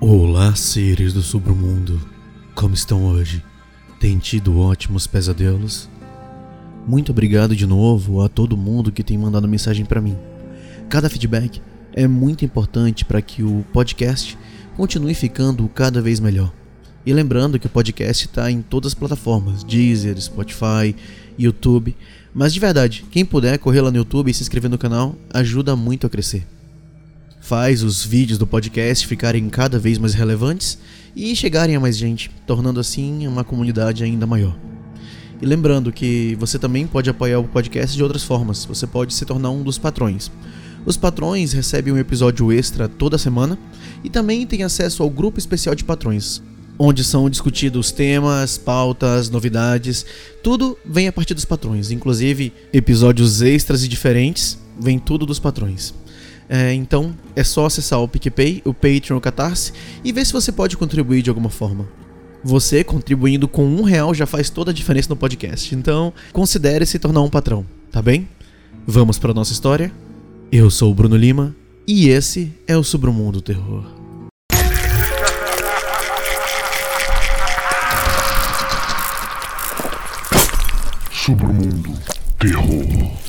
Olá, seres do submundo. Como estão hoje? Tem tido ótimos pesadelos? Muito obrigado de novo a todo mundo que tem mandado mensagem para mim. Cada feedback é muito importante para que o podcast continue ficando cada vez melhor. E lembrando que o podcast está em todas as plataformas: Deezer, Spotify, YouTube. Mas de verdade, quem puder correr lá no YouTube e se inscrever no canal ajuda muito a crescer. Faz os vídeos do podcast ficarem cada vez mais relevantes e chegarem a mais gente, tornando assim uma comunidade ainda maior. E lembrando que você também pode apoiar o podcast de outras formas. Você pode se tornar um dos patrões. Os patrões recebem um episódio extra toda semana e também têm acesso ao grupo especial de patrões, onde são discutidos temas, pautas, novidades, tudo vem a partir dos patrões, inclusive episódios extras e diferentes, vem tudo dos patrões. É, então é só acessar o PicPay, o Patreon, o Catarse e ver se você pode contribuir de alguma forma. Você contribuindo com um real já faz toda a diferença no podcast, então considere se tornar um patrão, tá bem? Vamos para nossa história? Eu sou o Bruno Lima e esse é o Submundo Terror. Submundo Terror.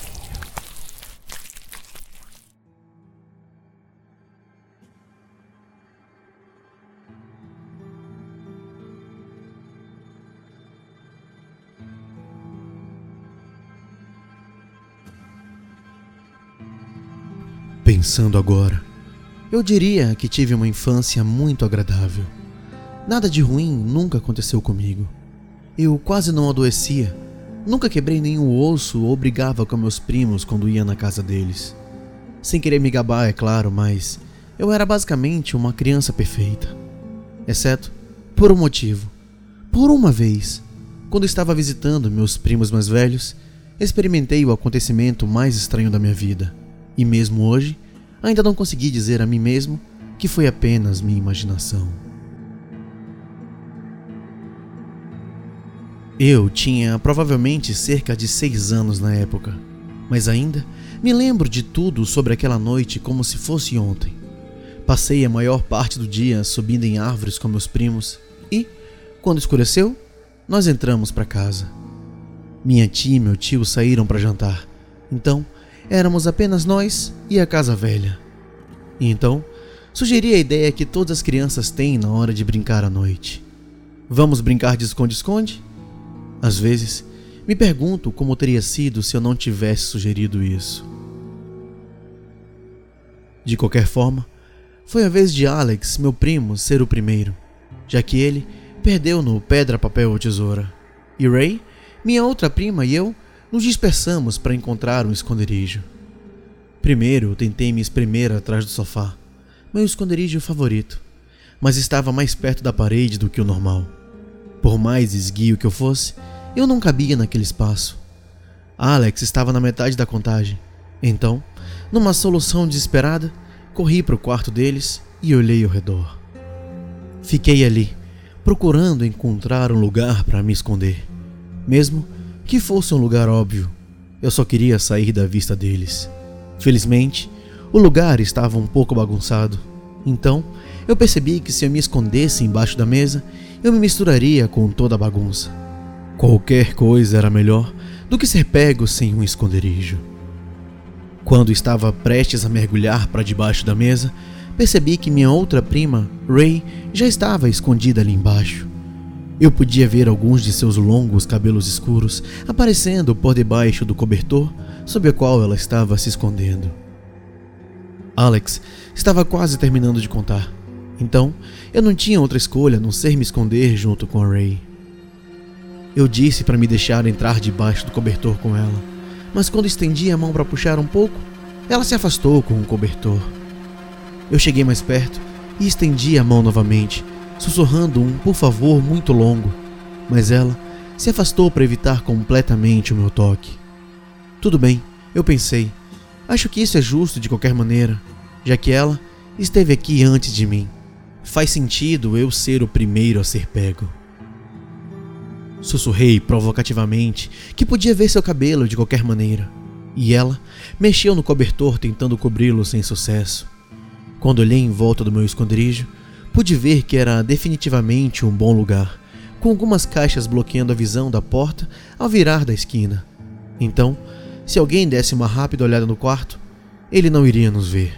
Pensando agora, eu diria que tive uma infância muito agradável. Nada de ruim nunca aconteceu comigo. Eu quase não adoecia, nunca quebrei nenhum osso ou brigava com meus primos quando ia na casa deles. Sem querer me gabar, é claro, mas eu era basicamente uma criança perfeita. Exceto por um motivo. Por uma vez, quando estava visitando meus primos mais velhos, experimentei o acontecimento mais estranho da minha vida. E mesmo hoje, ainda não consegui dizer a mim mesmo que foi apenas minha imaginação. Eu tinha provavelmente cerca de seis anos na época, mas ainda me lembro de tudo sobre aquela noite como se fosse ontem. Passei a maior parte do dia subindo em árvores com meus primos e, quando escureceu, nós entramos para casa. Minha tia e meu tio saíram para jantar, então éramos apenas nós e a casa velha. E então, sugeri a ideia que todas as crianças têm na hora de brincar à noite. Vamos brincar de esconde-esconde? Às vezes, me pergunto como teria sido se eu não tivesse sugerido isso. De qualquer forma, foi a vez de Alex, meu primo, ser o primeiro, já que ele perdeu no pedra, papel ou tesoura. E Ray, minha outra prima e eu nos dispersamos para encontrar um esconderijo. Primeiro tentei me espremer atrás do sofá, meu esconderijo favorito, mas estava mais perto da parede do que o normal. Por mais esguio que eu fosse, eu não cabia naquele espaço. Alex estava na metade da contagem. Então, numa solução desesperada, corri para o quarto deles e olhei ao redor. Fiquei ali, procurando encontrar um lugar para me esconder. Mesmo que fosse um lugar óbvio, eu só queria sair da vista deles. Felizmente, o lugar estava um pouco bagunçado. Então, eu percebi que se eu me escondesse embaixo da mesa, eu me misturaria com toda a bagunça. Qualquer coisa era melhor do que ser pego sem um esconderijo. Quando estava prestes a mergulhar para debaixo da mesa, percebi que minha outra prima, Ray, já estava escondida ali embaixo. Eu podia ver alguns de seus longos cabelos escuros aparecendo por debaixo do cobertor sob o qual ela estava se escondendo. Alex estava quase terminando de contar, então eu não tinha outra escolha a não ser me esconder junto com a Ray. Eu disse para me deixar entrar debaixo do cobertor com ela, mas quando estendi a mão para puxar um pouco, ela se afastou com o cobertor. Eu cheguei mais perto e estendi a mão novamente, sussurrando um por favor muito longo, mas ela se afastou para evitar completamente o meu toque. Tudo bem, eu pensei. Acho que isso é justo de qualquer maneira, já que ela esteve aqui antes de mim. Faz sentido eu ser o primeiro a ser pego. Sussurrei provocativamente que podia ver seu cabelo de qualquer maneira, e ela mexeu no cobertor tentando cobri-lo sem sucesso. Quando olhei em volta do meu esconderijo, pude ver que era definitivamente um bom lugar, com algumas caixas bloqueando a visão da porta ao virar da esquina. Então, se alguém desse uma rápida olhada no quarto, ele não iria nos ver.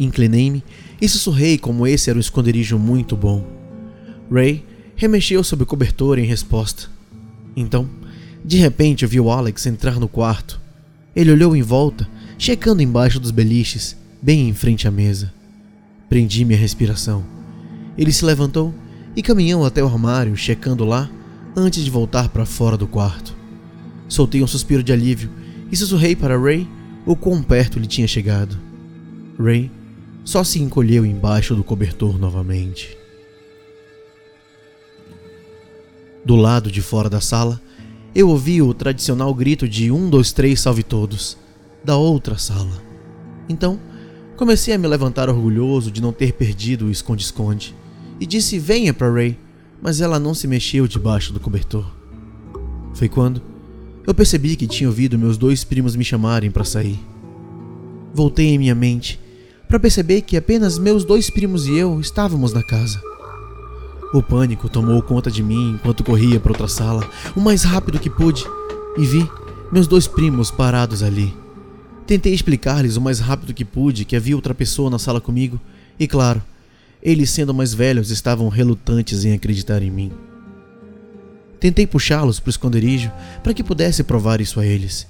Inclinei-me e sussurrei como esse era um esconderijo muito bom. Ray remexeu sobre o cobertor em resposta. Então, de repente, eu vi o Alex entrar no quarto. Ele olhou em volta, checando embaixo dos beliches, bem em frente à mesa. Prendi minha respiração. Ele se levantou e caminhou até o armário, checando lá, antes de voltar para fora do quarto. Soltei um suspiro de alívio e sussurrei para Ray o quão perto ele tinha chegado. Ray só se encolheu embaixo do cobertor novamente. Do lado de fora da sala, eu ouvi o tradicional grito de um, dois, três, salve todos, da outra sala. Então, comecei a me levantar orgulhoso de não ter perdido o esconde-esconde e disse venha para Ray, mas ela não se mexeu debaixo do cobertor. Foi quando eu percebi que tinha ouvido meus dois primos me chamarem para sair. Voltei em minha mente para perceber que apenas meus dois primos e eu estávamos na casa. O pânico tomou conta de mim enquanto corria para outra sala, o mais rápido que pude, e vi meus dois primos parados ali. Tentei explicar-lhes o mais rápido que pude que havia outra pessoa na sala comigo, e claro, eles, sendo mais velhos, estavam relutantes em acreditar em mim. Tentei puxá-los para o esconderijo para que pudesse provar isso a eles.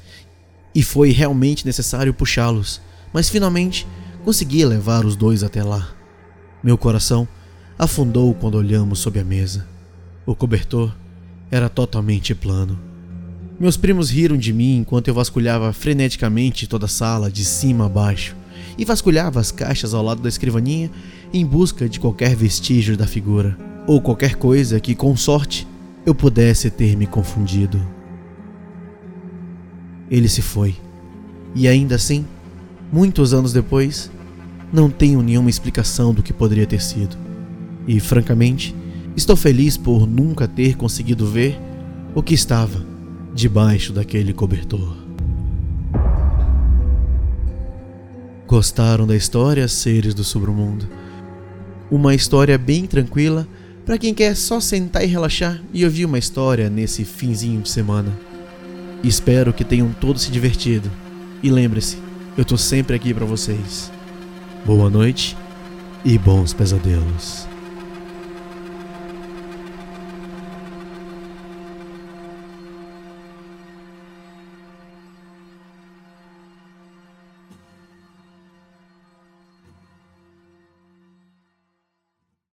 E foi realmente necessário puxá-los, mas finalmente consegui levar os dois até lá. Meu coração afundou quando olhamos sob a mesa. O cobertor era totalmente plano. Meus primos riram de mim enquanto eu vasculhava freneticamente toda a sala, de cima a baixo, e vasculhava as caixas ao lado da escrivaninha em busca de qualquer vestígio da figura, ou qualquer coisa que, com sorte, eu pudesse ter me confundido. Ele se foi, e ainda assim, muitos anos depois, não tenho nenhuma explicação do que poderia ter sido. E, francamente, estou feliz por nunca ter conseguido ver o que estava debaixo daquele cobertor. Gostaram da história, seres do submundo? Uma história bem tranquila para quem quer só sentar e relaxar e ouvir uma história nesse finzinho de semana. Espero que tenham todos se divertido. E lembre-se, eu tô sempre aqui para vocês. Boa noite e bons pesadelos.